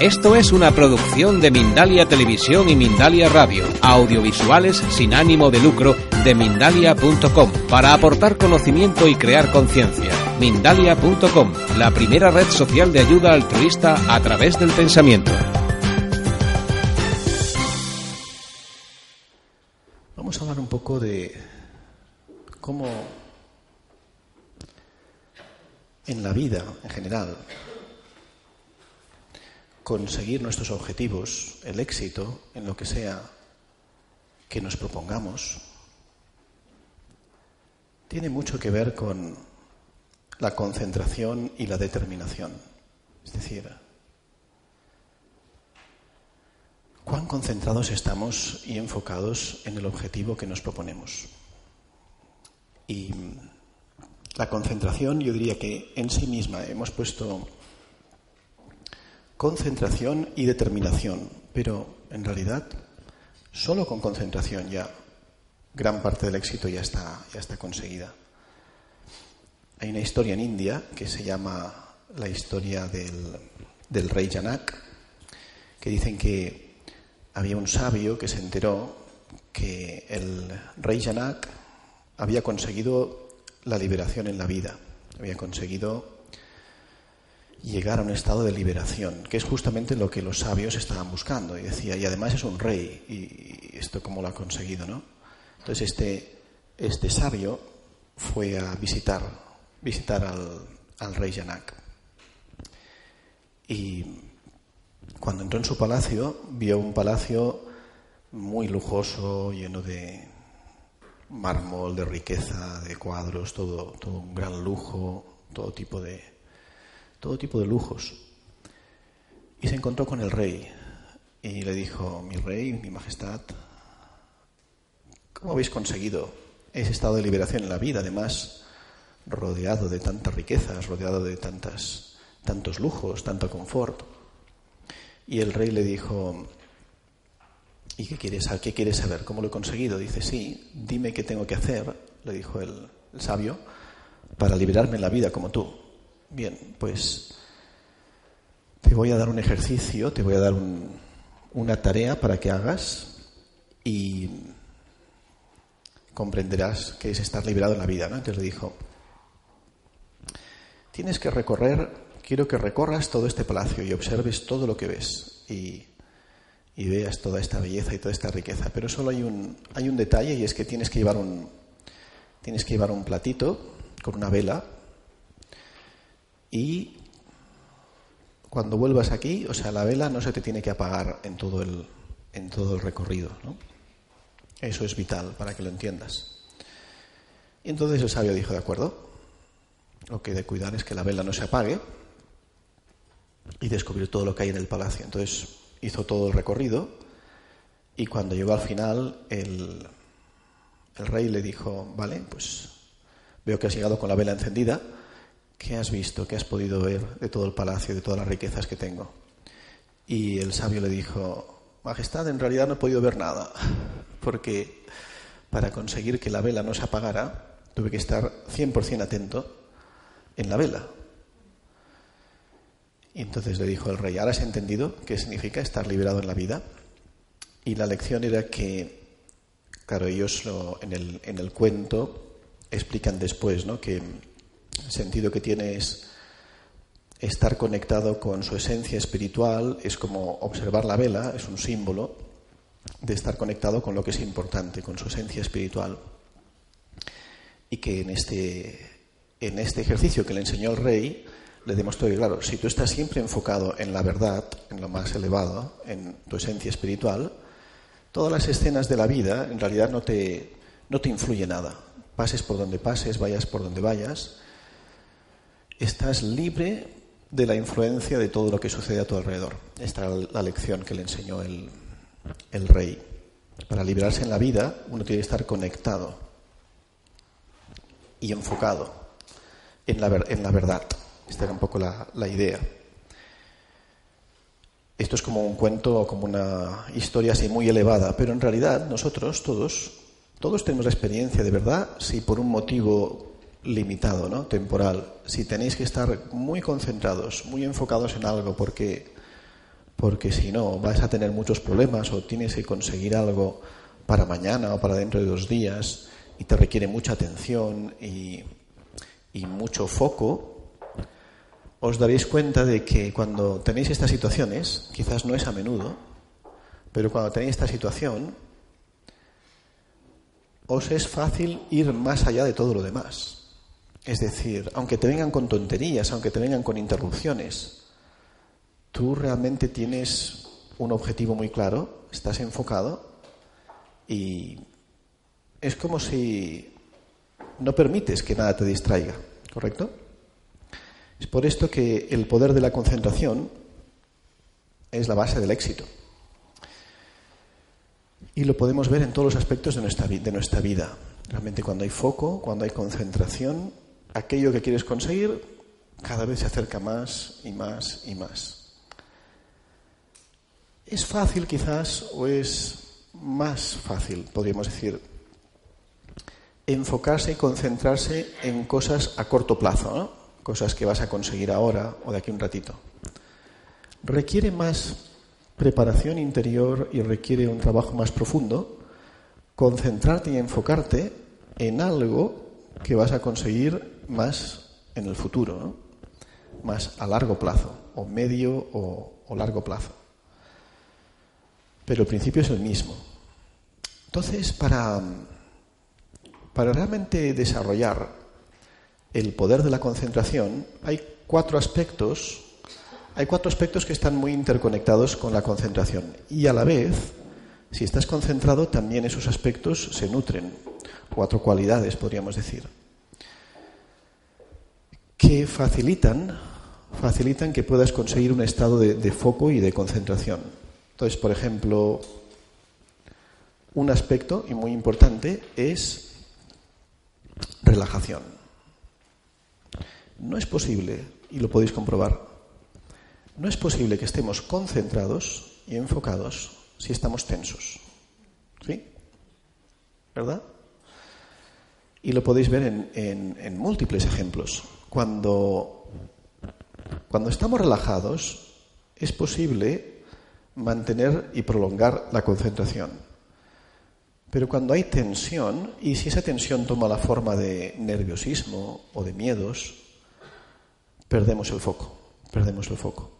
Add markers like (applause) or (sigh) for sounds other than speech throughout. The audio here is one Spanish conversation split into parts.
Esto es una producción de Mindalia Televisión y Mindalia Radio, audiovisuales sin ánimo de lucro de mindalia.com, para aportar conocimiento y crear conciencia. Mindalia.com, la primera red social de ayuda altruista a través del pensamiento. Vamos a hablar un poco de cómo en la vida en general conseguir nuestros objetivos, el éxito en lo que sea que nos propongamos, tiene mucho que ver con la concentración y la determinación. Es decir, cuán concentrados estamos y enfocados en el objetivo que nos proponemos. Y la concentración, yo diría que en sí misma hemos puesto concentración y determinación, pero en realidad solo con concentración ya gran parte del éxito ya está, ya está conseguida. Hay una historia en India que se llama la historia del, del rey Janak, que dicen que había un sabio que se enteró que el rey Janak había conseguido la liberación en la vida, había conseguido llegar a un estado de liberación, que es justamente lo que los sabios estaban buscando. Y decía, y además es un rey, y esto cómo lo ha conseguido, ¿no? Entonces este, este sabio fue a visitar, visitar al, al rey Yanak. Y cuando entró en su palacio, vio un palacio muy lujoso, lleno de mármol, de riqueza, de cuadros, todo, todo un gran lujo, todo tipo de, todo tipo de lujos. Y se encontró con el rey y le dijo, mi rey, mi majestad, ¿cómo habéis conseguido ese estado de liberación en la vida, además rodeado de tantas riquezas, rodeado de tantas, tantos lujos, tanto confort? Y el rey le dijo, ¿y qué quieres, qué quieres saber? ¿Cómo lo he conseguido? Dice, sí, dime qué tengo que hacer, le dijo el, el sabio, para liberarme en la vida como tú. Bien, pues te voy a dar un ejercicio, te voy a dar una tarea para que hagas y comprenderás que es estar liberado en la vida. ¿no? Entonces le dijo, tienes que recorrer, quiero que recorras todo este palacio y observes todo lo que ves y, y veas toda esta belleza y toda esta riqueza. Pero solo hay un, hay un detalle y es que tienes que llevar un, tienes que llevar un platito con una vela y cuando vuelvas aquí, o sea, la vela no se te tiene que apagar en todo el, en todo el recorrido. ¿no? Eso es vital para que lo entiendas. Y entonces el sabio dijo, de acuerdo, lo que he de cuidar es que la vela no se apague y descubrir todo lo que hay en el palacio. Entonces hizo todo el recorrido y cuando llegó al final el, el rey le dijo, vale, pues veo que has llegado con la vela encendida ¿qué has visto, qué has podido ver de todo el palacio, de todas las riquezas que tengo? Y el sabio le dijo, Majestad, en realidad no he podido ver nada, porque para conseguir que la vela no se apagara, tuve que estar 100% atento en la vela. Y entonces le dijo el rey, ¿ahora has entendido qué significa estar liberado en la vida? Y la lección era que, claro, ellos lo, en, el, en el cuento explican después, ¿no? Que el sentido que tiene es estar conectado con su esencia espiritual, es como observar la vela, es un símbolo de estar conectado con lo que es importante, con su esencia espiritual. Y que en este, en este ejercicio que le enseñó el rey, le demostró que, claro, si tú estás siempre enfocado en la verdad, en lo más elevado, en tu esencia espiritual, todas las escenas de la vida en realidad no te, no te influye nada. Pases por donde pases, vayas por donde vayas, estás libre de la influencia de todo lo que sucede a tu alrededor. Esta es la lección que le enseñó el, rey. Para liberarse en la vida uno tiene que estar conectado y enfocado en la, verdad. Esta era un poco la, la idea. Esto es como un cuento como una historia así muy elevada, pero en realidad nosotros todos, todos tenemos la experiencia de verdad si por un motivo limitado, ¿no? temporal, si tenéis que estar muy concentrados, muy enfocados en algo porque porque si no vas a tener muchos problemas o tienes que conseguir algo para mañana o para dentro de dos días y te requiere mucha atención y, y mucho foco, os daréis cuenta de que cuando tenéis estas situaciones, quizás no es a menudo, pero cuando tenéis esta situación, os es fácil ir más allá de todo lo demás. Es decir, aunque te vengan con tonterías, aunque te vengan con interrupciones, tú realmente tienes un objetivo muy claro, estás enfocado y es como si no permites que nada te distraiga, ¿correcto? Es por esto que el poder de la concentración es la base del éxito. Y lo podemos ver en todos los aspectos de nuestra, vida. Realmente cuando hay foco, cuando hay concentración, aquello que quieres conseguir cada vez se acerca más y más y más. Es fácil quizás o es más fácil, podríamos decir, enfocarse y concentrarse en cosas a corto plazo, cosas que vas a conseguir ahora o de aquí un ratito. Requiere más preparación interior y requiere un trabajo más profundo concentrarte y enfocarte en algo que vas a conseguir más en el futuro, más a largo plazo, o medio o, o largo plazo. Pero el principio es el mismo. Entonces, para, para realmente desarrollar el poder de la concentración, hay cuatro aspectos, hay cuatro aspectos que están muy interconectados con la concentración. Y a la vez, si estás concentrado, también esos aspectos se nutren. Cuatro cualidades, podríamos decir que facilitan, facilitan que puedas conseguir un estado de, foco y de concentración. Entonces, por ejemplo, un aspecto y muy importante es relajación. No es posible, y lo podéis comprobar, no es posible que estemos concentrados y enfocados si estamos tensos. ¿Sí? ¿Verdad? Y lo podéis ver en, en múltiples ejemplos. Cuando, cuando estamos relajados, es posible mantener y prolongar la concentración. Pero cuando hay tensión, y si esa tensión toma la forma de nerviosismo o de miedos, perdemos el foco, perdemos el foco.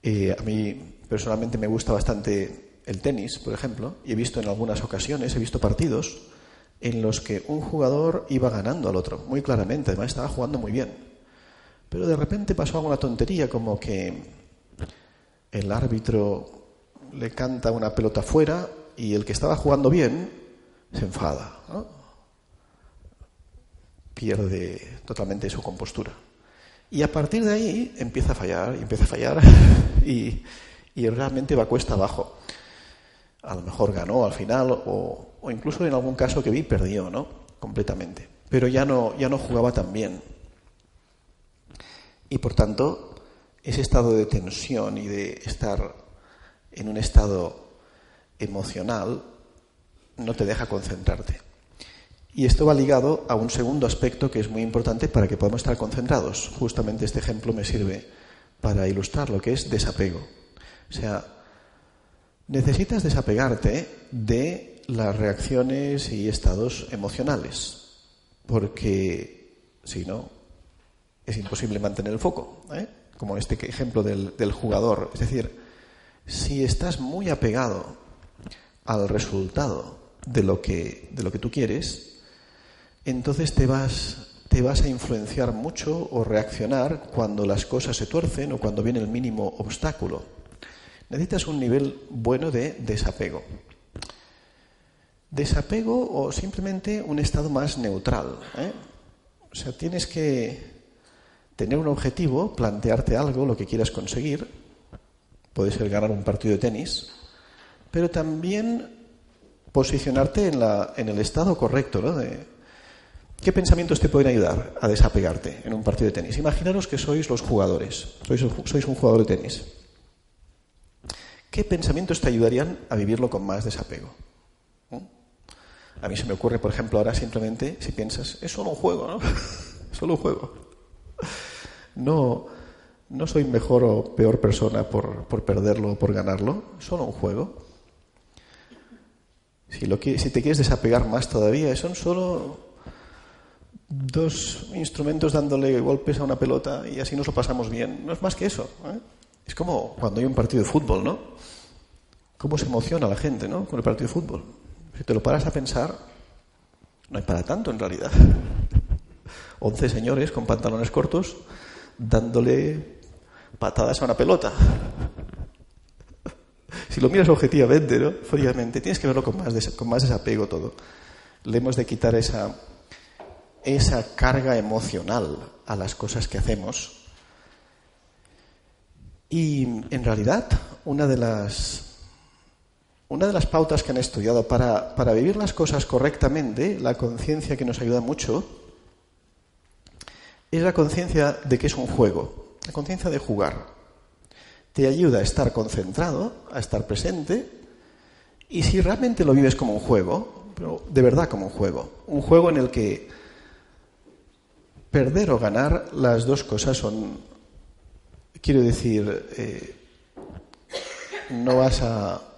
Eh, a mí personalmente me gusta bastante el tenis, por ejemplo, y he visto en algunas ocasiones, he visto partidos en los que un jugador iba ganando al otro, muy claramente, además estaba jugando muy bien. Pero de repente pasó alguna tontería como que el árbitro le canta una pelota fuera y el que estaba jugando bien se enfada, pierde totalmente su compostura. Y a partir de ahí empieza a fallar, y empieza a fallar (laughs) y, y realmente va cuesta abajo. A lo mejor ganó al final o, o incluso en algún caso que vi perdió, ¿no? Completamente. Pero ya no, ya no jugaba tan bien. Y por tanto, ese estado de tensión y de estar en un estado emocional no te deja concentrarte. Y esto va ligado a un segundo aspecto que es muy importante para que podamos estar concentrados. Justamente este ejemplo me sirve para ilustrar lo que es desapego. O sea, necesitas desapegarte de las reacciones y estados emocionales, porque si no, es imposible mantener el foco, ¿eh? como este ejemplo del, jugador. Es decir, si estás muy apegado al resultado de lo que, de lo que tú quieres, entonces te vas, te vas a influenciar mucho o reaccionar cuando las cosas se tuercen o cuando viene el mínimo obstáculo. Necesitas un nivel bueno de desapego. Desapego o simplemente un estado más neutral. ¿eh? O sea, tienes que tener un objetivo, plantearte algo, lo que quieras conseguir. Puede ser ganar un partido de tenis, pero también posicionarte en, la, en el estado correcto. ¿no? De, ¿Qué pensamientos te pueden ayudar a desapegarte en un partido de tenis? Imaginaros que sois los jugadores, sois, sois un jugador de tenis. ¿Qué pensamientos te ayudarían a vivirlo con más desapego? A mí se me ocurre, por ejemplo, ahora simplemente, si piensas, es solo un juego, ¿no? (laughs) solo un juego. No, No soy mejor o peor persona por, por perderlo o por ganarlo, es solo un juego. Si, lo que, si te quieres desapegar más todavía, son solo dos instrumentos dándole golpes a una pelota y así nos lo pasamos bien. No es más que eso. ¿eh? Es como cuando hay un partido de fútbol, ¿no? ¿Cómo se emociona la gente, ¿no? Con el partido de fútbol. Si te lo paras a pensar, no hay para tanto en realidad. (laughs) Once señores con pantalones cortos dándole patadas a una pelota. (laughs) Si lo miras objetivamente, ¿no? fríamente, tienes que verlo con más, con más desapego todo. Le hemos de quitar esa, esa carga emocional a las cosas que hacemos. Y en realidad, una de las, una de las pautas que han estudiado para, para vivir las cosas correctamente, la conciencia que nos ayuda mucho, es la conciencia de que es un juego, la conciencia de jugar. Te ayuda a estar concentrado, a estar presente, y si realmente lo vives como un juego, pero de verdad como un juego, un juego en el que perder o ganar, las dos cosas son, quiero decir, eh, no vas a,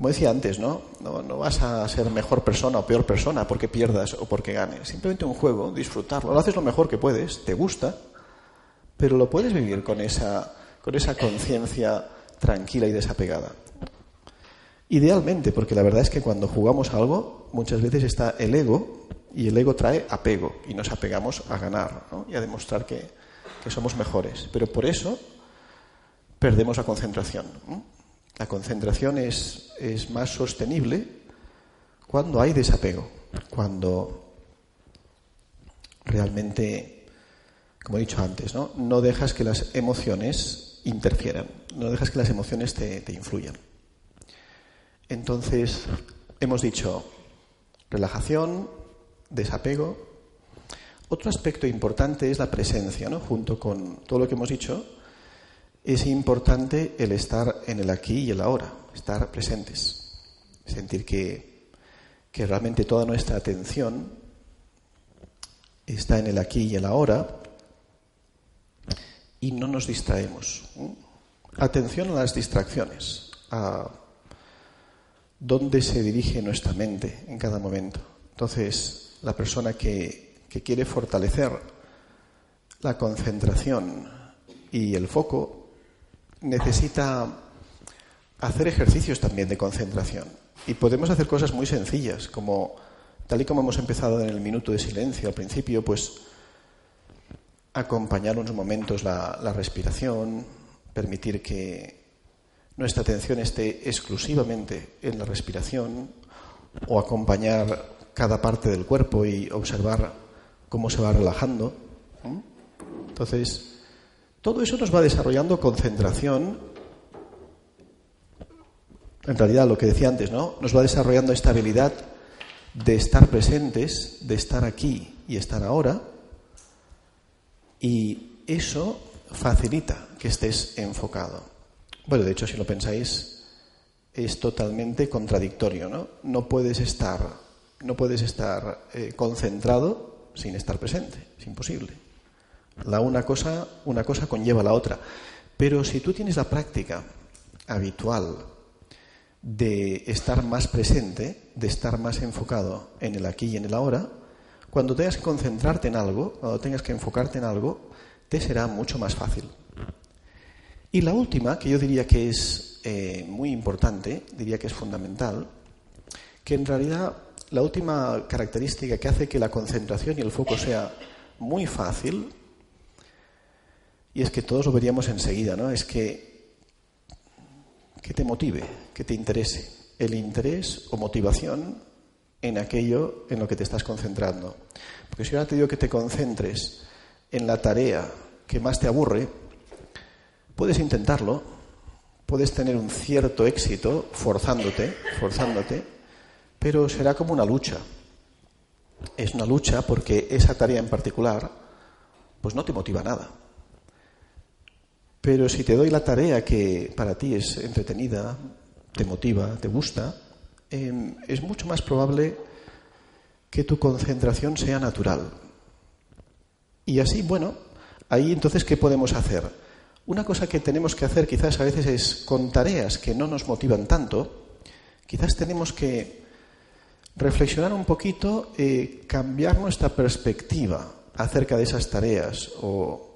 como decía antes, ¿no? ¿no? No vas a ser mejor persona o peor persona porque pierdas o porque ganes. Simplemente un juego, disfrutarlo. Lo haces lo mejor que puedes, te gusta, pero lo puedes vivir con esa con esa conciencia tranquila y desapegada. Idealmente, porque la verdad es que cuando jugamos algo, muchas veces está el ego y el ego trae apego y nos apegamos a ganar y a demostrar que, somos mejores. Pero por eso perdemos la concentración. La concentración es, es más sostenible cuando hay desapego, cuando realmente, como he dicho antes, no, dejas que las emociones interfieran, no dejas que las emociones te, influyan. Entonces, hemos dicho relajación, desapego. Otro aspecto importante es la presencia, ¿no? Junto con todo lo que hemos dicho, es importante el estar en el aquí y el ahora, estar presentes, sentir que, que realmente toda nuestra atención está en el aquí y el ahora y no nos distraemos. Atención a las distracciones, a dónde se dirige nuestra mente en cada momento. Entonces, la persona que, que quiere fortalecer la concentración y el foco necesita hacer ejercicios también de concentración. Y podemos hacer cosas muy sencillas, como tal y como hemos empezado en el minuto de silencio al principio, pues acompañar unos momentos la, respiración, permitir que nuestra atención esté exclusivamente en la respiración o acompañar cada parte del cuerpo y observar cómo se va relajando. Entonces, todo eso nos va desarrollando concentración. En realidad, lo que decía antes, ¿no? Nos va desarrollando esta habilidad de estar presentes, de estar aquí y estar ahora y eso facilita que estés enfocado. Bueno, de hecho, si lo pensáis, es totalmente contradictorio, ¿no? No puedes estar, no puedes estar eh, concentrado sin estar presente, es imposible. La una cosa, una cosa conlleva la otra. Pero si tú tienes la práctica habitual de estar más presente, de estar más enfocado en el aquí y en el ahora, cuando tengas que concentrarte en algo, cuando tengas que enfocarte en algo, te será mucho más fácil. Y la última, que yo diría que es eh, muy importante, diría que es fundamental, que en realidad la última característica que hace que la concentración y el foco sea muy fácil, y es que todos lo veríamos enseguida, ¿no? Es que, que te motive, que te interese. El interés o motivación en aquello en lo que te estás concentrando. Porque si ahora te digo que te concentres en la tarea que más te aburre, puedes intentarlo, puedes tener un cierto éxito forzándote, forzándote, pero será como una lucha. Es una lucha porque esa tarea en particular pues no te motiva nada. Pero si te doy la tarea que para ti es entretenida, te motiva, te gusta, Em, es mucho más probable que tu concentración sea natural. Y así, bueno, Ahí entonces, ¿qué podemos hacer? Una cosa que tenemos que hacer quizás a veces es con tareas que no nos motivan tanto, quizás tenemos que reflexionar un poquito, y cambiar nuestra perspectiva acerca de esas tareas o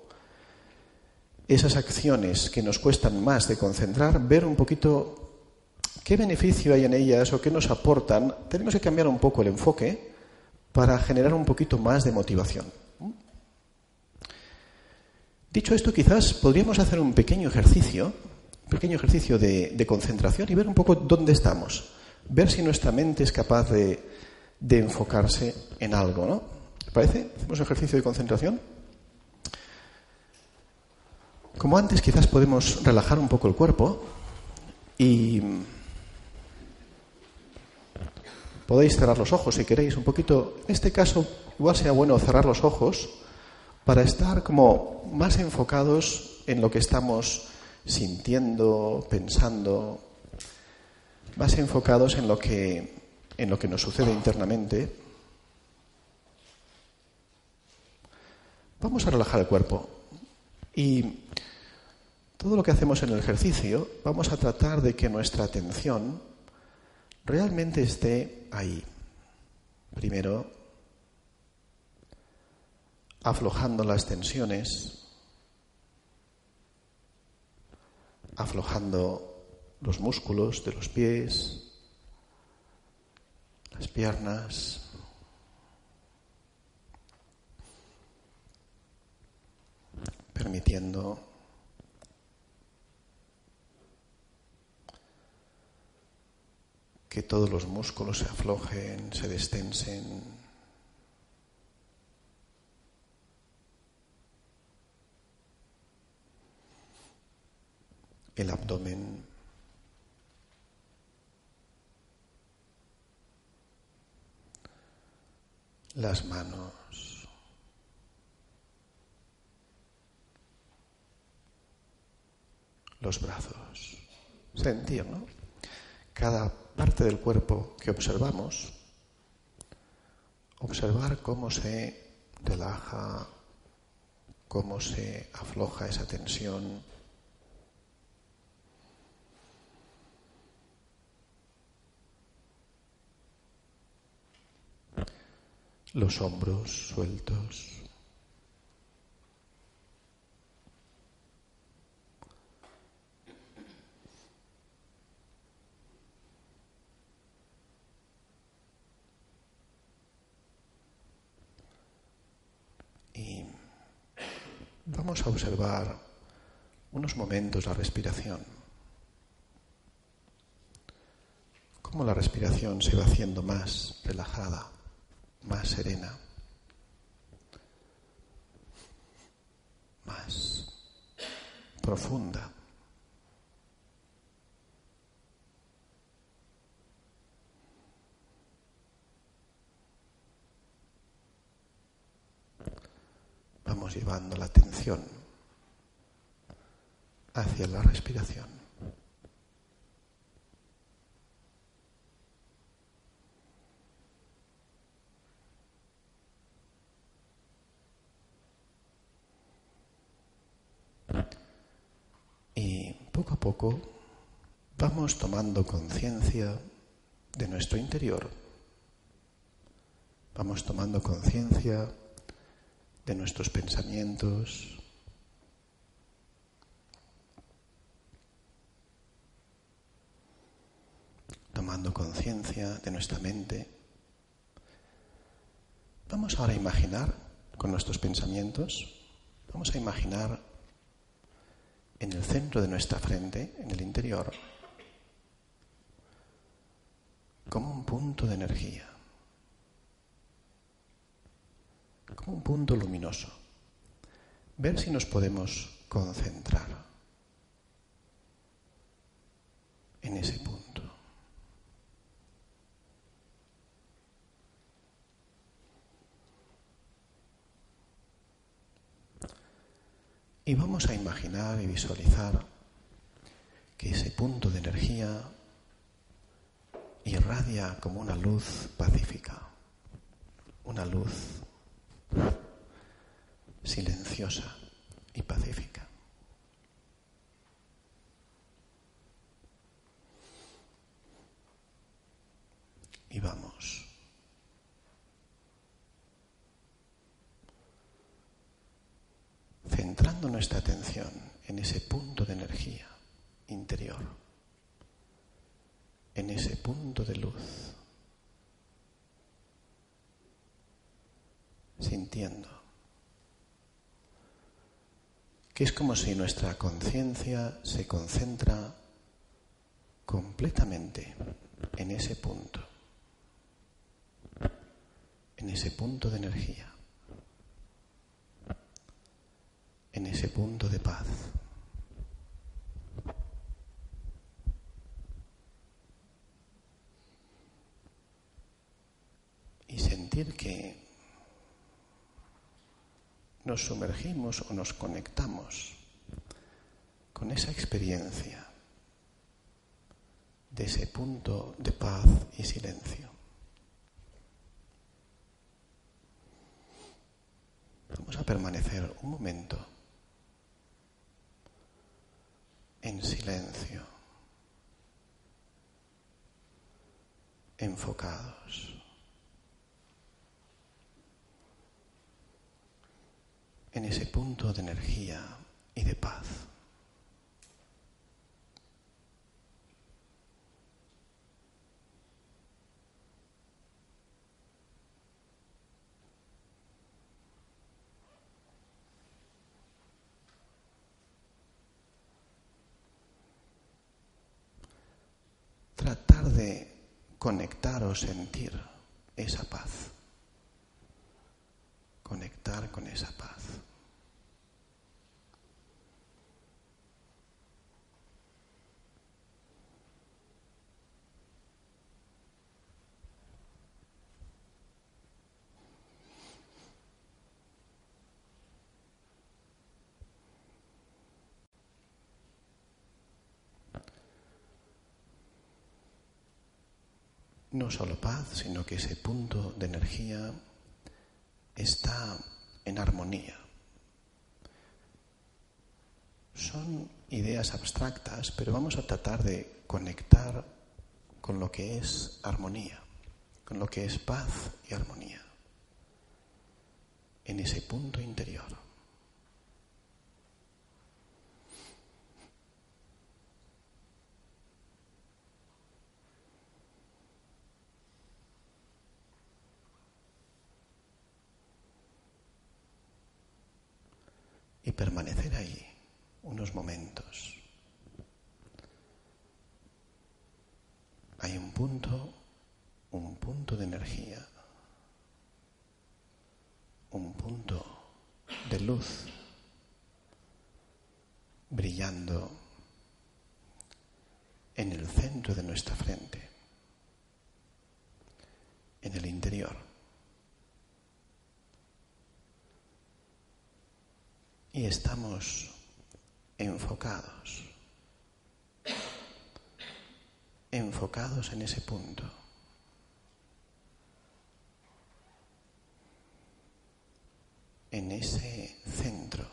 esas acciones que nos cuestan más de concentrar, ver un poquito qué beneficio hay en ellas o qué nos aportan. Tenemos que cambiar un poco el enfoque para generar un poquito más de motivación. Dicho esto, quizás podríamos hacer un pequeño ejercicio, un pequeño ejercicio de, concentración y ver un poco dónde estamos. Ver si nuestra mente es capaz de, enfocarse en algo, ¿no? ¿Te parece? ¿Hacemos un ejercicio de concentración? Como antes, quizás podemos relajar un poco el cuerpo y podéis cerrar los ojos si queréis un poquito. En este caso, igual sea bueno cerrar los ojos para estar como más enfocados en lo que estamos sintiendo, pensando, más enfocados en lo que, en lo que nos sucede internamente. Vamos a relajar el cuerpo y todo lo que hacemos en el ejercicio, vamos a tratar de que nuestra atención realmente esté ahí. Primero, aflojando las tensiones, aflojando los músculos de los pies, las piernas, permitiendo que todos los músculos se aflojen, se destensen. El abdomen. Las manos. Los brazos. Sentir, ¿no? Cada parte del cuerpo que observamos, observar cómo se relaja, cómo se afloja esa tensión. Los hombros sueltos. Vamos a observar unos momentos la respiración. Cómo la respiración se va haciendo más relajada, más serena, más profunda. Vamos llevando la atención hacia la respiración. Y poco a poco vamos tomando conciencia de nuestro interior. Vamos tomando conciencia de nuestros pensamientos. tomando conciencia de nuestra mente. Vamos ahora a imaginar con nuestros pensamientos, vamos a imaginar en el centro de nuestra frente, en el interior, como un punto de energía. Como un punto luminoso. Ver si nos podemos concentrar en ese punto. Y vamos a imaginar y visualizar que ese punto de energía irradia como una luz pacífica, una luz silenciosa, y pacífica. Y vamos. Centrando nuestra atención en ese punto de energía interior, en ese punto de luz, sintiendo que es como si nuestra conciencia se concentra completamente en ese punto, en ese punto de energía, en ese punto de paz. Y sentir que nos sumergimos o nos conectamos con esa experiencia de ese punto de paz y silencio. Vamos a permanecer un momento en silencio, enfocados. En ese punto de energía y de paz. Tratar de conectar o sentir esa paz conectar con esa paz. No solo paz, sino que ese punto de energía está en armonía. Son ideas abstractas, pero vamos a tratar de conectar con lo que es armonía, con lo que es paz y armonía, en ese punto interior. Y permanecer ahí unos momentos. Hay un punto, un punto de energía, un punto de luz brillando en el centro de nuestra frente, en el interior. Y estamos enfocados, enfocados en ese punto. en ese centro,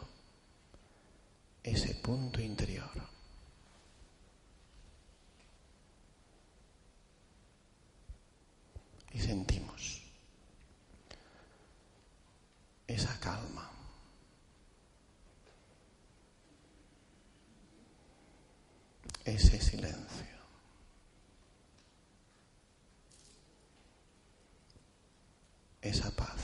ese punto interior. Y sentimos esa calma. Ese silencio. Esa paz.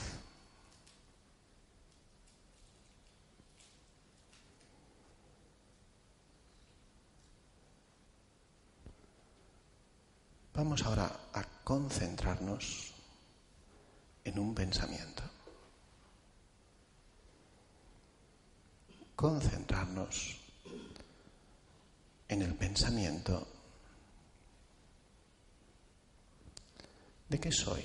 Vamos ahora a concentrarnos en un pensamiento. Concentrarnos en el pensamiento de que soy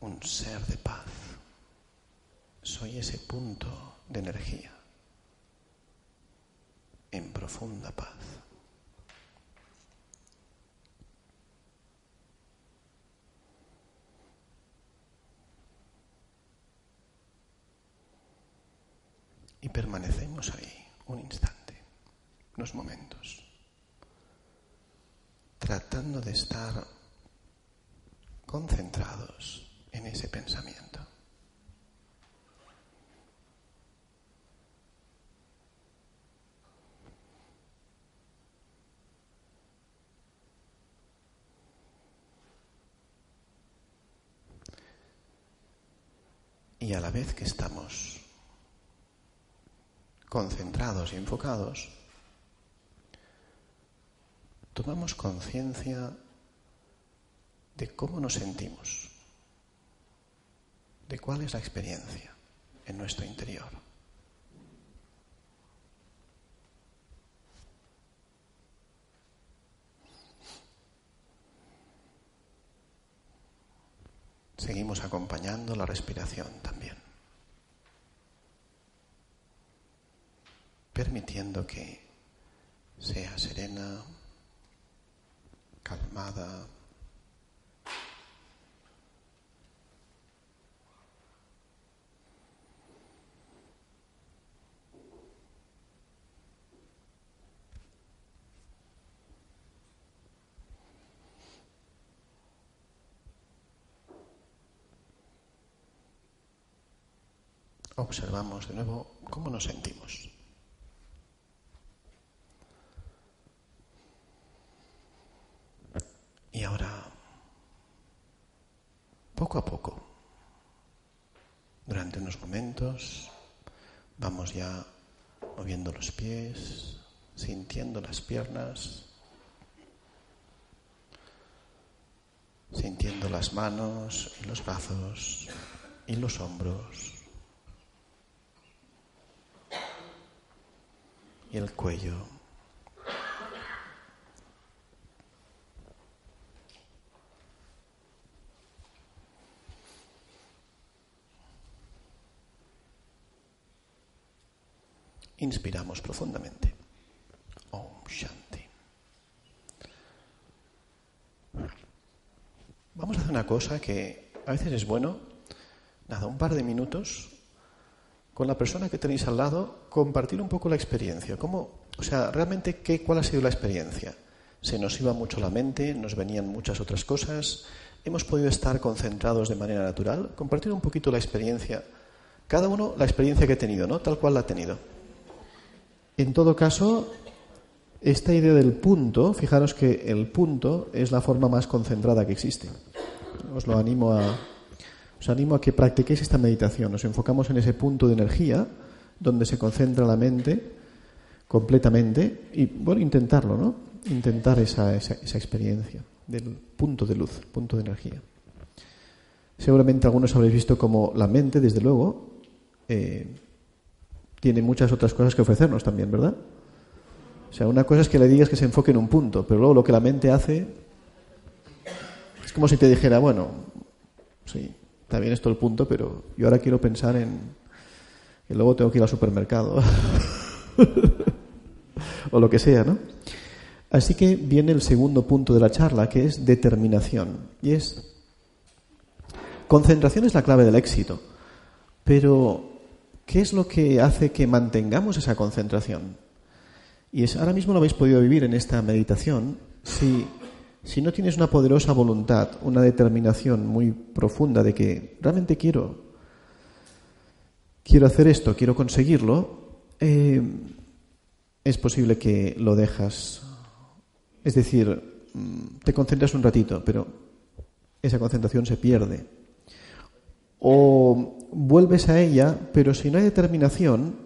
un ser de paz, soy ese punto de energía en profunda paz. permanecemos ahí un instante, unos momentos, tratando de estar concentrados en ese pensamiento. Y a la vez que estamos concentrados y enfocados, tomamos conciencia de cómo nos sentimos, de cuál es la experiencia en nuestro interior. Seguimos acompañando la respiración también, permitiendo que sea serena, calmada, observamos de nuevo cómo nos sentimos. Y ahora, poco a poco, durante unos momentos, vamos ya moviendo los pies, sintiendo las piernas, sintiendo las manos y los brazos y los hombros. y el cuello. Inspiramos profundamente. Om Shanti. Vamos a hacer una cosa que a veces es bueno, nada, un par de minutos con la persona que tenéis al lado, compartir un poco la experiencia. ¿Cómo, o sea, realmente, qué, ¿cuál ha sido la experiencia? Se nos iba mucho la mente, nos venían muchas otras cosas, hemos podido estar concentrados de manera natural. Compartir un poquito la experiencia, cada uno la experiencia que ha tenido, ¿no? Tal cual la ha tenido. En todo caso, esta idea del punto, fijaros que el punto es la forma más concentrada que existe. Os lo animo a, os animo a que practiquéis esta meditación. Nos enfocamos en ese punto de energía donde se concentra la mente completamente y, bueno, intentarlo, ¿no? Intentar esa, esa, experiencia del punto de luz, punto de energía. Seguramente algunos habréis visto como la mente, desde luego, eh, tiene muchas otras cosas que ofrecernos también, ¿verdad? O sea, una cosa es que le digas que se enfoque en un punto, pero luego lo que la mente hace es como si te dijera, bueno, sí, Está bien esto el punto, pero yo ahora quiero pensar en que luego tengo que ir al supermercado. (laughs) o lo que sea, ¿no? Así que viene el segundo punto de la charla, que es determinación. Y es. Concentración es la clave del éxito. Pero, ¿qué es lo que hace que mantengamos esa concentración? Y es, ahora mismo lo habéis podido vivir en esta meditación. Si si no tienes una poderosa voluntad, una determinación muy profunda de que realmente quiero, quiero hacer esto, quiero conseguirlo, eh, es posible que lo dejas. Es decir, mm, te concentras un ratito, pero esa concentración se pierde. O vuelves a ella, pero si no hay determinación,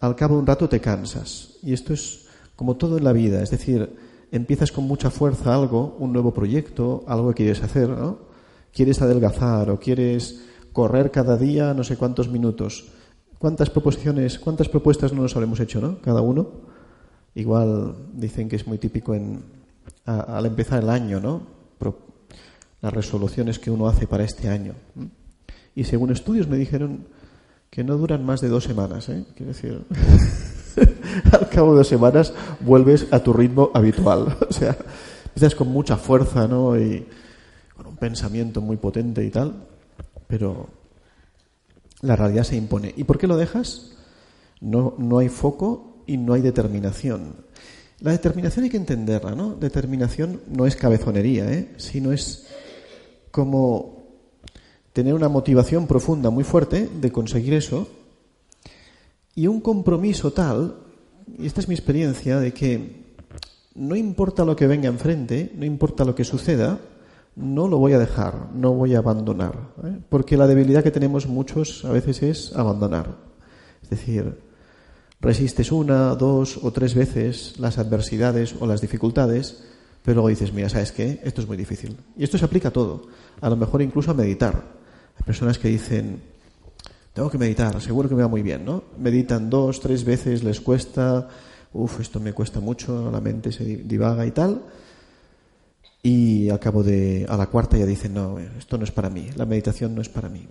al cabo de un rato te cansas. Y esto es como todo en la vida, es decir, empiezas con mucha fuerza algo, un nuevo proyecto, algo que quieres hacer, ¿no? Quieres adelgazar o quieres correr cada día no sé cuántos minutos. ¿Cuántas proposiciones, cuántas propuestas no nos habremos hecho, ¿no? Cada uno. Igual dicen que es muy típico en, al empezar el año, ¿no? las resoluciones que uno hace para este año. Y según estudios me dijeron que no duran más de dos semanas, ¿eh? Quiero decir. (laughs) al cabo de dos semanas vuelves a tu ritmo habitual. (laughs) o sea, estás con mucha fuerza, ¿no? Y con un pensamiento muy potente y tal, pero la realidad se impone. ¿Y por qué lo dejas? No, no hay foco y no hay determinación. La determinación hay que entenderla, ¿no? Determinación no es cabezonería, ¿eh? sino es como tener una motivación profunda muy fuerte de conseguir eso y un compromiso tal, y esta es mi experiencia, de que no importa lo que venga enfrente, no importa lo que suceda, no lo voy a dejar, no voy a abandonar. ¿eh? Porque la debilidad que tenemos muchos a veces es abandonar. Es decir, resistes una, dos o tres veces las adversidades o las dificultades, pero luego dices, mira, ¿sabes qué? Esto es muy difícil. Y esto se aplica a todo. A lo mejor incluso a meditar. Hay personas que dicen, tengo que meditar, seguro que me va muy bien, ¿no? Meditan dos, tres veces, les cuesta, uff, esto me cuesta mucho, la mente se divaga y tal. Y al cabo de, a la cuarta ya dicen, no, esto no es para mí, la meditación no es para mí.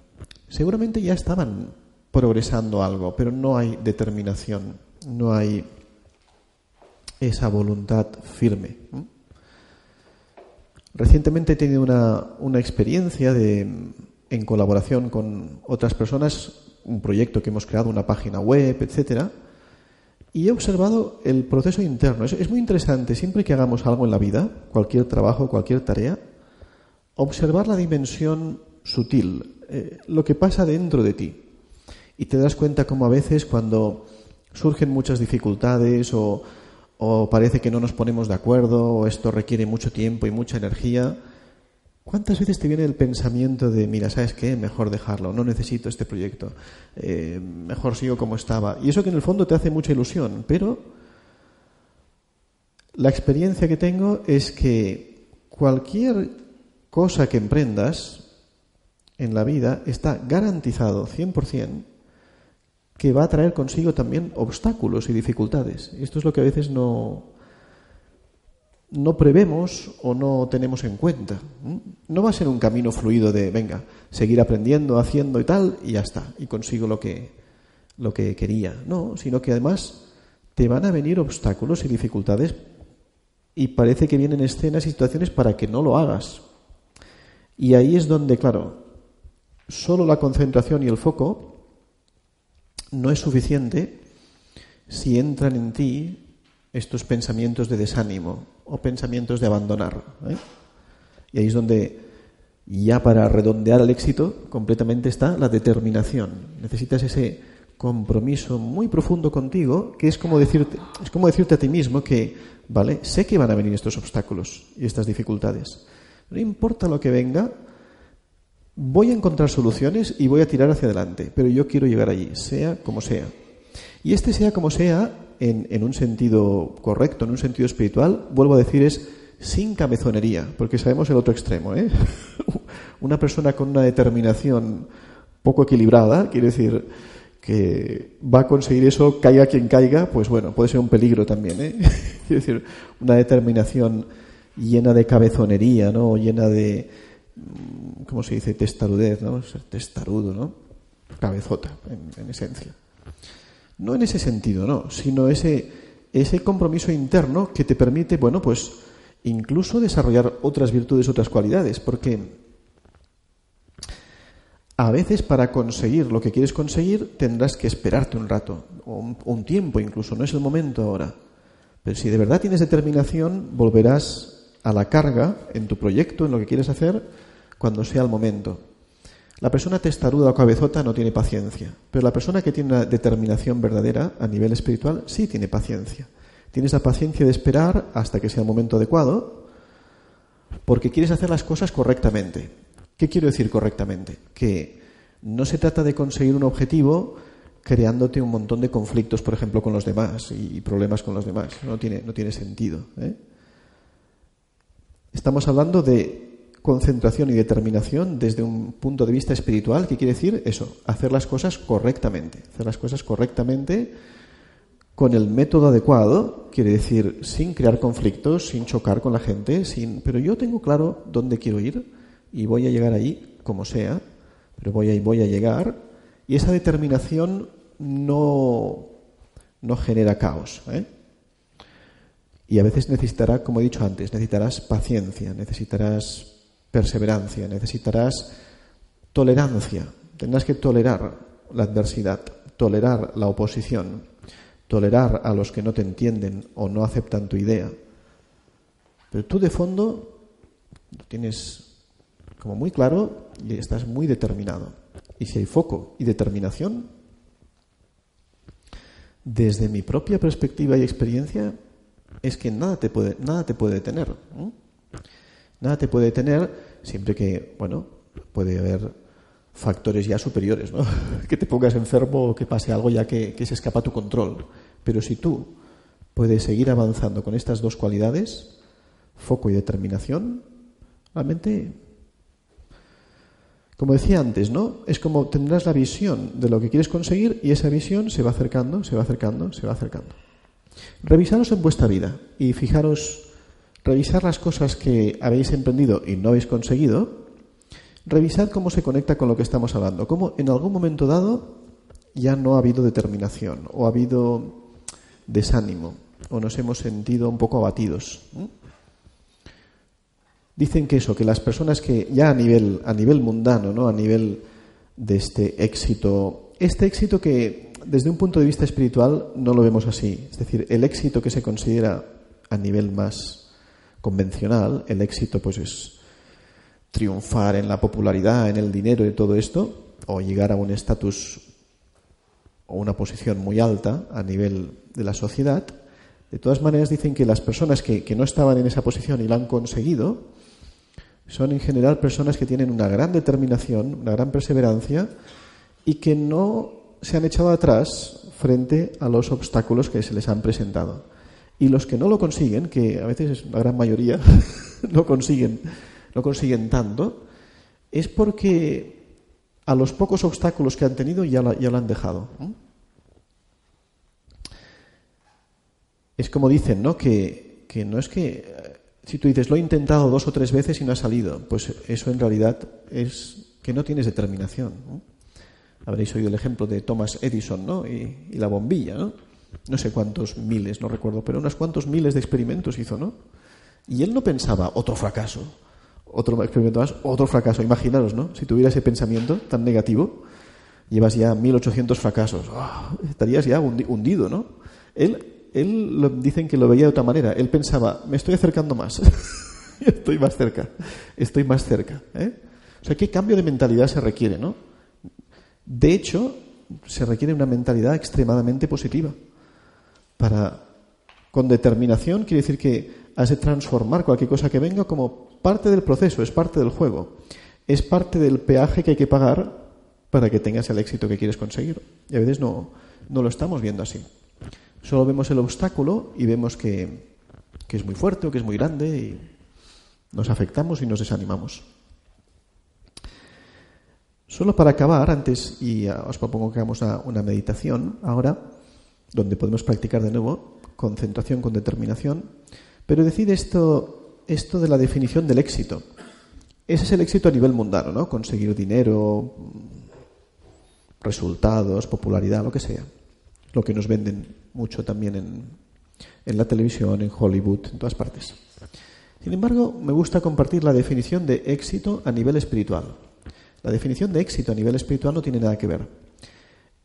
Seguramente ya estaban progresando algo, pero no hay determinación, no hay esa voluntad firme. Recientemente he tenido una, una experiencia de en colaboración con otras personas, un proyecto que hemos creado, una página web, etcétera, y he observado el proceso interno. Es, muy interesante, siempre que hagamos algo en la vida, cualquier trabajo, cualquier tarea, observar la dimensión sutil, eh, lo que pasa dentro de ti. Y te das cuenta como a veces cuando surgen muchas dificultades o, o parece que no nos ponemos de acuerdo o esto requiere mucho tiempo y mucha energía, ¿Cuántas veces te viene el pensamiento de, mira, ¿sabes qué? Mejor dejarlo, no necesito este proyecto, eh, mejor sigo como estaba? Y eso que en el fondo te hace mucha ilusión, pero la experiencia que tengo es que cualquier cosa que emprendas en la vida está garantizado 100% que va a traer consigo también obstáculos y dificultades. Esto es lo que a veces no, no prevemos o no tenemos en cuenta. No va a ser un camino fluido de, venga, seguir aprendiendo, haciendo y tal, y ya está, y consigo lo que, lo que quería. No, sino que además te van a venir obstáculos y dificultades y parece que vienen escenas y situaciones para que no lo hagas. Y ahí es donde, claro, solo la concentración y el foco no es suficiente si entran en ti estos pensamientos de desánimo o pensamientos de abandonar. ¿eh? Y ahí es donde ya para redondear el éxito completamente está la determinación. Necesitas ese compromiso muy profundo contigo, que es como decirte, es como decirte a ti mismo que, vale, sé que van a venir estos obstáculos y estas dificultades. No importa lo que venga, voy a encontrar soluciones y voy a tirar hacia adelante, pero yo quiero llegar allí, sea como sea. Y este sea como sea en, un sentido correcto, en un sentido espiritual, vuelvo a decir, es sin cabezonería, porque sabemos el otro extremo. ¿eh? (laughs) una persona con una determinación poco equilibrada, quiere decir que va a conseguir eso, caiga quien caiga, pues bueno, puede ser un peligro también. ¿eh? (laughs) quiere decir, una determinación llena de cabezonería, ¿no? llena de, mm, ¿cómo se dice? Testarudez, ¿no? Ser testarudo, ¿no? Cabezota, en esencia. No en ese sentido, no, sino ese, ese compromiso interno que te permite, bueno, pues incluso desarrollar otras virtudes, otras cualidades, porque a veces para conseguir lo que quieres conseguir tendrás que esperarte un rato, o un, un, tiempo incluso, no es el momento ahora. Pero si de verdad tienes determinación, volverás a la carga en tu proyecto, en lo que quieres hacer, cuando sea el momento. La persona testaruda o cabezota no tiene paciencia, pero la persona que tiene una determinación verdadera a nivel espiritual sí tiene paciencia. Tienes la paciencia de esperar hasta que sea el momento adecuado, porque quieres hacer las cosas correctamente. ¿Qué quiero decir correctamente? Que no se trata de conseguir un objetivo creándote un montón de conflictos, por ejemplo, con los demás y problemas con los demás. No tiene, no tiene sentido. ¿eh? Estamos hablando de concentración y determinación desde un punto de vista espiritual, que quiere decir eso, hacer las cosas correctamente, hacer las cosas correctamente con el método adecuado, quiere decir sin crear conflictos, sin chocar con la gente, sin, pero yo tengo claro dónde quiero ir y voy a llegar ahí como sea, pero voy a, voy a llegar y esa determinación no, no genera caos. ¿eh? Y a veces necesitará, como he dicho antes, necesitarás paciencia, necesitarás perseverancia, necesitarás tolerancia, tendrás que tolerar la adversidad, tolerar la oposición, tolerar a los que no te entienden o no aceptan tu idea. Pero tú de fondo lo tienes como muy claro y estás muy determinado. Y si hay foco y determinación, desde mi propia perspectiva y experiencia, es que nada te puede, nada te puede detener. Nada te puede detener siempre que, bueno, puede haber factores ya superiores, ¿no? (laughs) que te pongas enfermo o que pase algo ya que, que se escapa a tu control. Pero si tú puedes seguir avanzando con estas dos cualidades, foco y determinación, realmente, como decía antes, ¿no? Es como tendrás la visión de lo que quieres conseguir y esa visión se va acercando, se va acercando, se va acercando. Revisaros en vuestra vida y fijaros, revisar las cosas que habéis emprendido y no habéis conseguido, revisad cómo se conecta con lo que estamos hablando, cómo en algún momento dado ya no ha habido determinación o ha habido desánimo o nos hemos sentido un poco abatidos. Dicen que eso, que las personas que ya a nivel, a nivel mundano, ¿no? a nivel de este éxito, este éxito que desde un punto de vista espiritual no lo vemos así. Es decir, el éxito que se considera a nivel más convencional, el éxito pues es triunfar en la popularidad, en el dinero y todo esto, o llegar a un estatus o una posición muy alta a nivel de la sociedad. De todas maneras, dicen que las personas que, que no estaban en esa posición y la han conseguido, son en general personas que tienen una gran determinación, una gran perseverancia y que no se han echado atrás frente a los obstáculos que se les han presentado. Y los que no lo consiguen, que a veces es la gran mayoría, (laughs) no consiguen, no consiguen tanto, es porque a los pocos obstáculos que han tenido ya, lo han dejado. Es como dicen, ¿no? Que, que no es que si tú dices, lo he intentado dos o tres veces y no ha salido, pues eso en realidad es que no tienes determinación. Habréis oído el ejemplo de Thomas Edison ¿no? y, la bombilla. ¿no? No sé cuántos miles, no recuerdo, pero unos cuantos miles de experimentos hizo, ¿no? Y él no pensaba otro fracaso, otro experimento más, otro fracaso. Imaginaros, ¿no? Si tuviera ese pensamiento tan negativo, llevas ya 1800 fracasos, ah, estarías ya hundido, ¿no? Él él dicen que lo veía de otra manera. Él pensaba, me estoy acercando más. (laughs) estoy más cerca. Estoy más cerca. ¿eh? O sea, ¿qué cambio de mentalidad se requiere, no? De hecho, se requiere una mentalidad extremadamente positiva. Para, con determinación quiere decir que has de transformar cualquier cosa que venga como parte del proceso, es parte del juego. Es parte del peaje que hay que pagar para que tengas el éxito que quieres conseguir. Y a veces no, no lo estamos viendo así. Solo vemos el obstáculo y vemos que, es muy fuerte o que es muy grande y nos afectamos y nos desanimamos. Solo para acabar, antes, y os propongo que hagamos una, meditación ahora, donde podemos practicar de nuevo concentración con determinación, pero decir esto, esto de la definición del éxito. Ese es el éxito a nivel mundano, ¿no? Conseguir dinero, resultados, popularidad, lo que sea. Lo que nos venden mucho también en, en la televisión, en Hollywood, en todas partes. Sin embargo, me gusta compartir la definición de éxito a nivel espiritual. La definición de éxito a nivel espiritual no tiene nada que ver.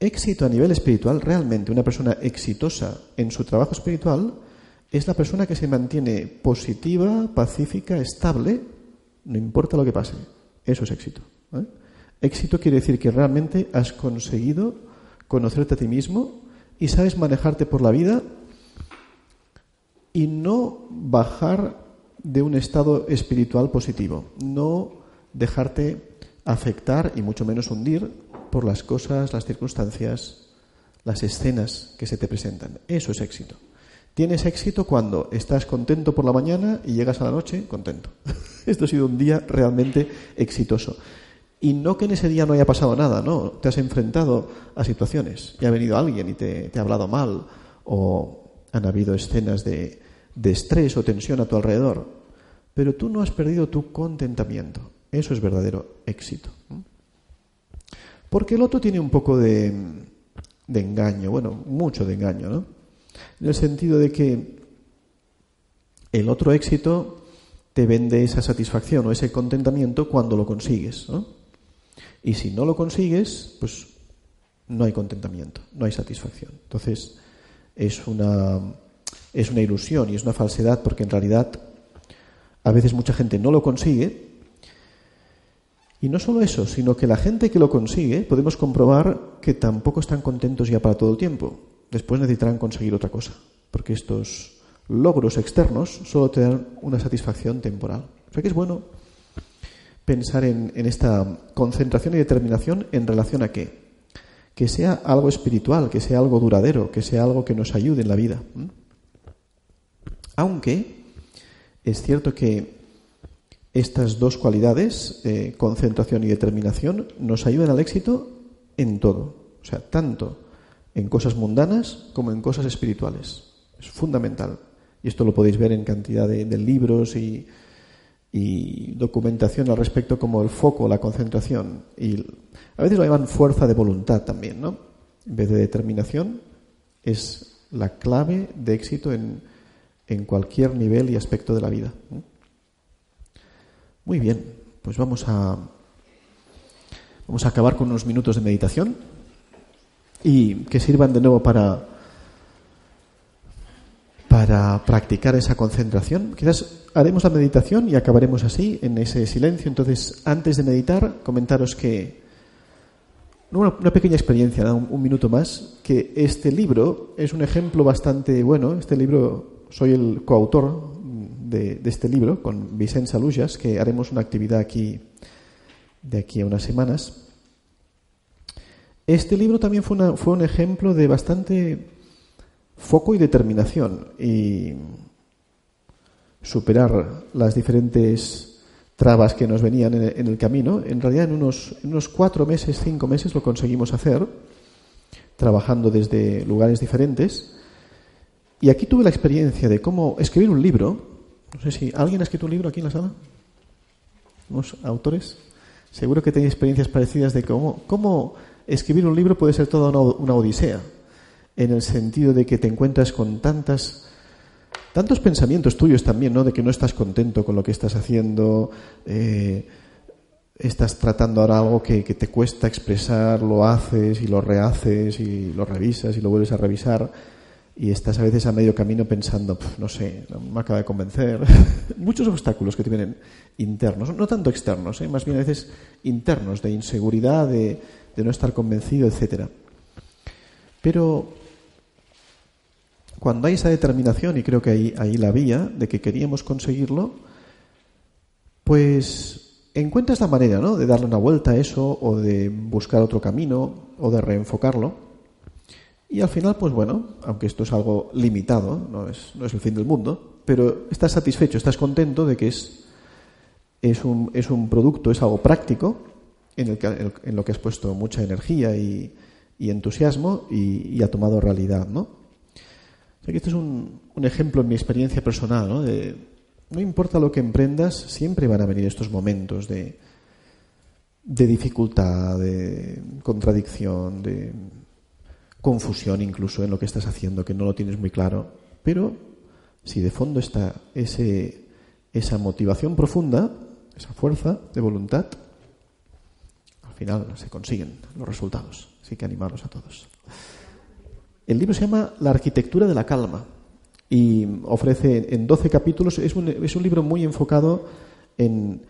Éxito a nivel espiritual, realmente una persona exitosa en su trabajo espiritual es la persona que se mantiene positiva, pacífica, estable, no importa lo que pase. Eso es éxito. ¿eh? Éxito quiere decir que realmente has conseguido conocerte a ti mismo, y sabes manejarte por la vida y no bajar de un estado espiritual positivo, no dejarte afectar y mucho menos hundir por las cosas, las circunstancias, las escenas que se te presentan. Eso es éxito. Tienes éxito cuando estás contento por la mañana y llegas a la noche contento. (laughs) Esto ha sido un día realmente exitoso. Y no que en ese día no haya pasado nada, no. Te has enfrentado a situaciones y ha venido alguien y te, ha hablado mal o han habido escenas de, de estrés o tensión a tu alrededor. Pero tú no has perdido tu contentamiento. Eso es verdadero éxito. Porque el otro tiene un poco de, engaño, bueno, mucho de engaño, ¿no? En el sentido de que el otro éxito te vende esa satisfacción o ese contentamiento cuando lo consigues, ¿no? Y si no lo consigues, pues no hay contentamiento, no hay satisfacción. Entonces, es una, es una ilusión y es una falsedad porque en realidad a veces mucha gente no lo consigue. Y no solo eso, sino que la gente que lo consigue, podemos comprobar que tampoco están contentos ya para todo el tiempo. Después necesitarán conseguir otra cosa, porque estos logros externos solo te dan una satisfacción temporal. O sea que es bueno pensar en, esta concentración y determinación en relación a qué? que sea algo espiritual, que sea algo duradero, que sea algo que nos ayude en la vida. Aunque es cierto que estas dos cualidades, eh, concentración y determinación, nos ayudan al éxito en todo. O sea, tanto en cosas mundanas como en cosas espirituales. Es fundamental. Y esto lo podéis ver en cantidad de, libros y, y, documentación al respecto como el foco, la concentración y a veces lo llaman fuerza de voluntad también, ¿no? En vez de determinación, es la clave de éxito en, cualquier nivel y aspecto de la vida. Muy bien, pues vamos a, vamos a acabar con unos minutos de meditación y que sirvan de nuevo para, para practicar esa concentración. Quizás haremos la meditación y acabaremos así, en ese silencio. Entonces, antes de meditar, comentaros que una, pequeña experiencia, un, minuto más, que este libro es un ejemplo bastante bueno. Este libro, soy el coautor de, este libro con Vicente Salujas, que haremos una actividad aquí de aquí a unas semanas. Este libro también fue, fue un ejemplo de bastante foco y determinación y superar las diferentes trabas que nos venían en el camino. En realidad, en unos, unos cuatro meses, cinco meses lo conseguimos hacer, trabajando desde lugares diferentes. Y aquí tuve la experiencia de cómo escribir un libro. No sé si alguien ha escrito un libro aquí en la sala. ¿Unos autores? Seguro que tenéis experiencias parecidas de cómo, cómo escribir un libro puede ser toda una, odisea, en el sentido de que te encuentras con tantas tantos pensamientos tuyos también, ¿no? De que no estás contento con lo que estás haciendo, eh, estás tratando ahora algo que, te cuesta expresar, lo haces y lo rehaces y lo revisas y lo vuelves a revisar y estás a veces a medio camino pensando, no sé, no me acaba de convencer. (laughs) Muchos obstáculos que te vienen internos, no tanto externos, ¿eh? más bien a veces internos, de inseguridad, de, no estar convencido, etcétera. Pero cuando hay esa determinación, y creo que ahí, ahí la vía de que queríamos conseguirlo, pues encuentras la manera ¿no? de darle una vuelta a eso, o de buscar otro camino, o de reenfocarlo. Y al final, pues bueno, aunque esto es algo limitado, no es, no es el fin del mundo, pero estás satisfecho, estás contento de que es, es, un, es un producto, es algo práctico, en, el en lo que has puesto mucha energía y, entusiasmo y, ha tomado realidad, ¿no? este es un, ejemplo en mi experiencia personal, ¿no? De, no importa lo que emprendas, siempre van a venir estos momentos de, de dificultad, de contradicción, de confusión incluso en lo que estás haciendo, que no lo tienes muy claro. Pero si de fondo está ese, esa motivación profunda, esa fuerza de voluntad, al final se consiguen los resultados. Así que animarlos a todos. El libro se llama La arquitectura de la calma y ofrece en 12 capítulos, es un, es un libro muy enfocado en,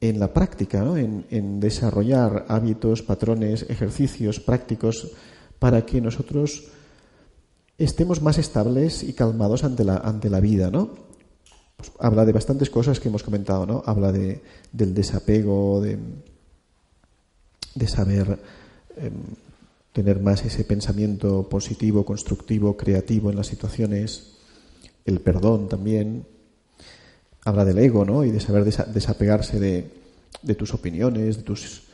en la práctica, en, desarrollar hábitos, patrones, ejercicios prácticos para que nosotros estemos más estables y calmados ante la, ante la vida. ¿no? Pues habla de bastantes cosas que hemos comentado, ¿no? habla de, del desapego, de, de saber em, tener más ese pensamiento positivo, constructivo, creativo en las situaciones, el perdón también. Habla del ego, ¿no? Y de saber desapegarse de, tus opiniones, de tus,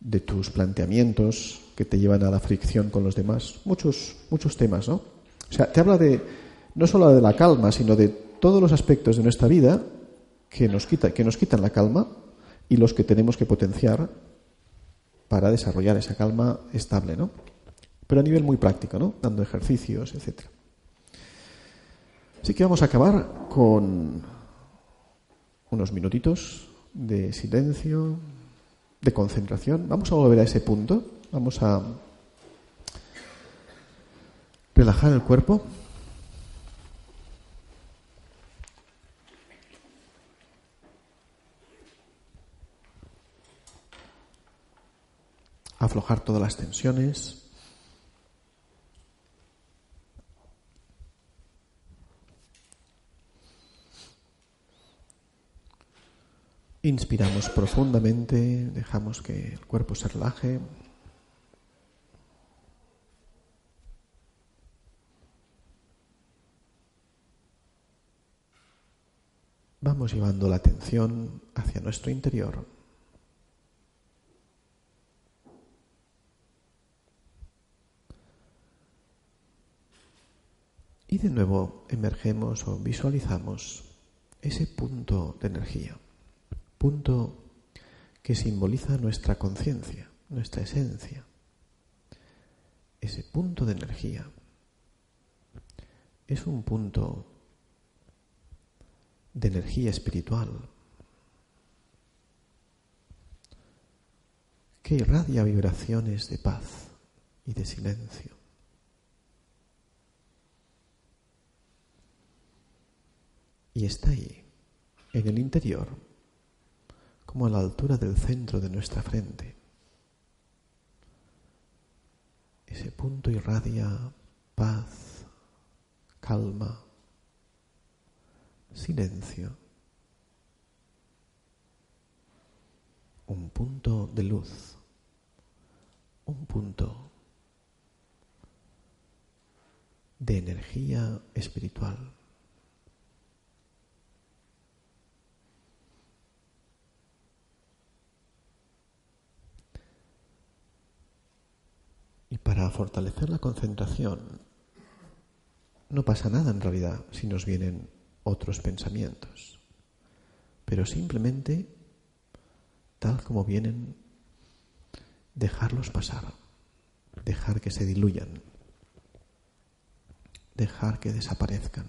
de tus planteamientos que te llevan a la fricción con los demás. Muchos, muchos temas, ¿no? O sea, te habla de no solo de la calma, sino de todos los aspectos de nuestra vida que nos, quita, que nos quitan la calma y los que tenemos que potenciar para desarrollar esa calma estable, ¿no? Pero a nivel muy práctico, ¿no? Dando ejercicios, etc. Así que vamos a acabar con unos minutitos de silencio, de concentración. Vamos a volver a ese punto. Vamos a relajar el cuerpo. Aflojar todas las tensiones. Inspiramos profundamente, dejamos que el cuerpo se relaje. Vamos llevando la atención hacia nuestro interior. Y de nuevo emergemos o visualizamos ese punto de energía punto que simboliza nuestra conciencia, nuestra esencia, ese punto de energía. Es un punto de energía espiritual que irradia vibraciones de paz y de silencio. Y está ahí, en el interior, como a la altura del centro de nuestra frente. Ese punto irradia paz, calma, silencio. Un punto de luz, un punto de energía espiritual. Y para fortalecer la concentración, no pasa nada en realidad si nos vienen otros pensamientos, pero simplemente, tal como vienen, dejarlos pasar, dejar que se diluyan, dejar que desaparezcan.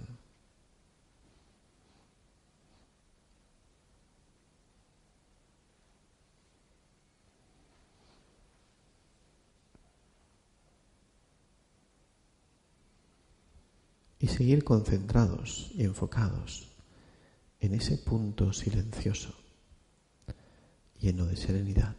Y seguir concentrados y enfocados en ese punto silencioso, lleno de serenidad.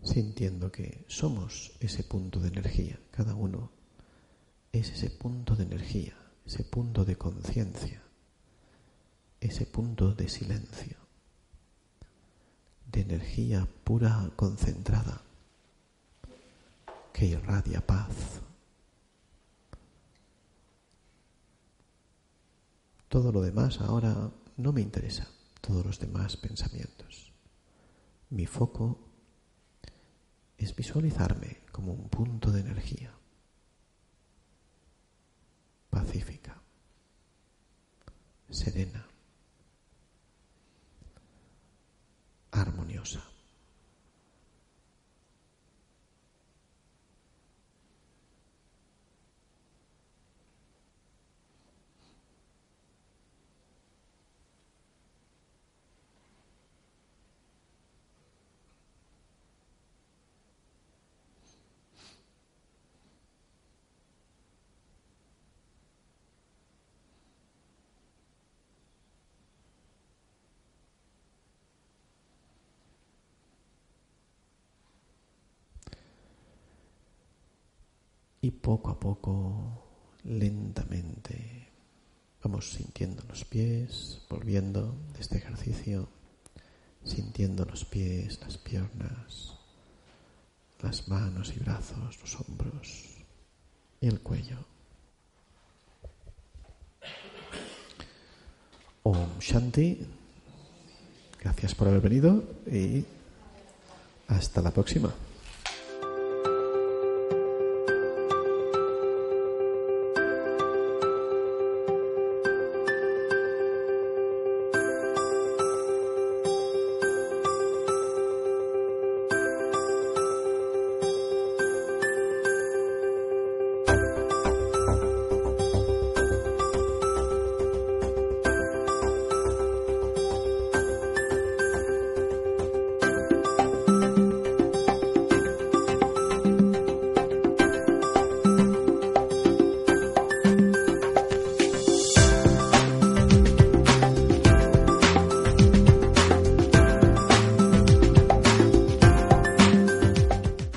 sintiendo que somos ese punto de energía, cada uno es ese punto de energía, ese punto de conciencia ese punto de silencio, de energía pura concentrada que irradia paz. Todo lo demás ahora no me interesa, todos los demás pensamientos. Mi foco es visualizarme como un punto de energía pacífica, serena. Armoniosa. Y poco a poco, lentamente, vamos sintiendo los pies, volviendo de este ejercicio, sintiendo los pies, las piernas, las manos y brazos, los hombros y el cuello. Om Shanti, gracias por haber venido y hasta la próxima.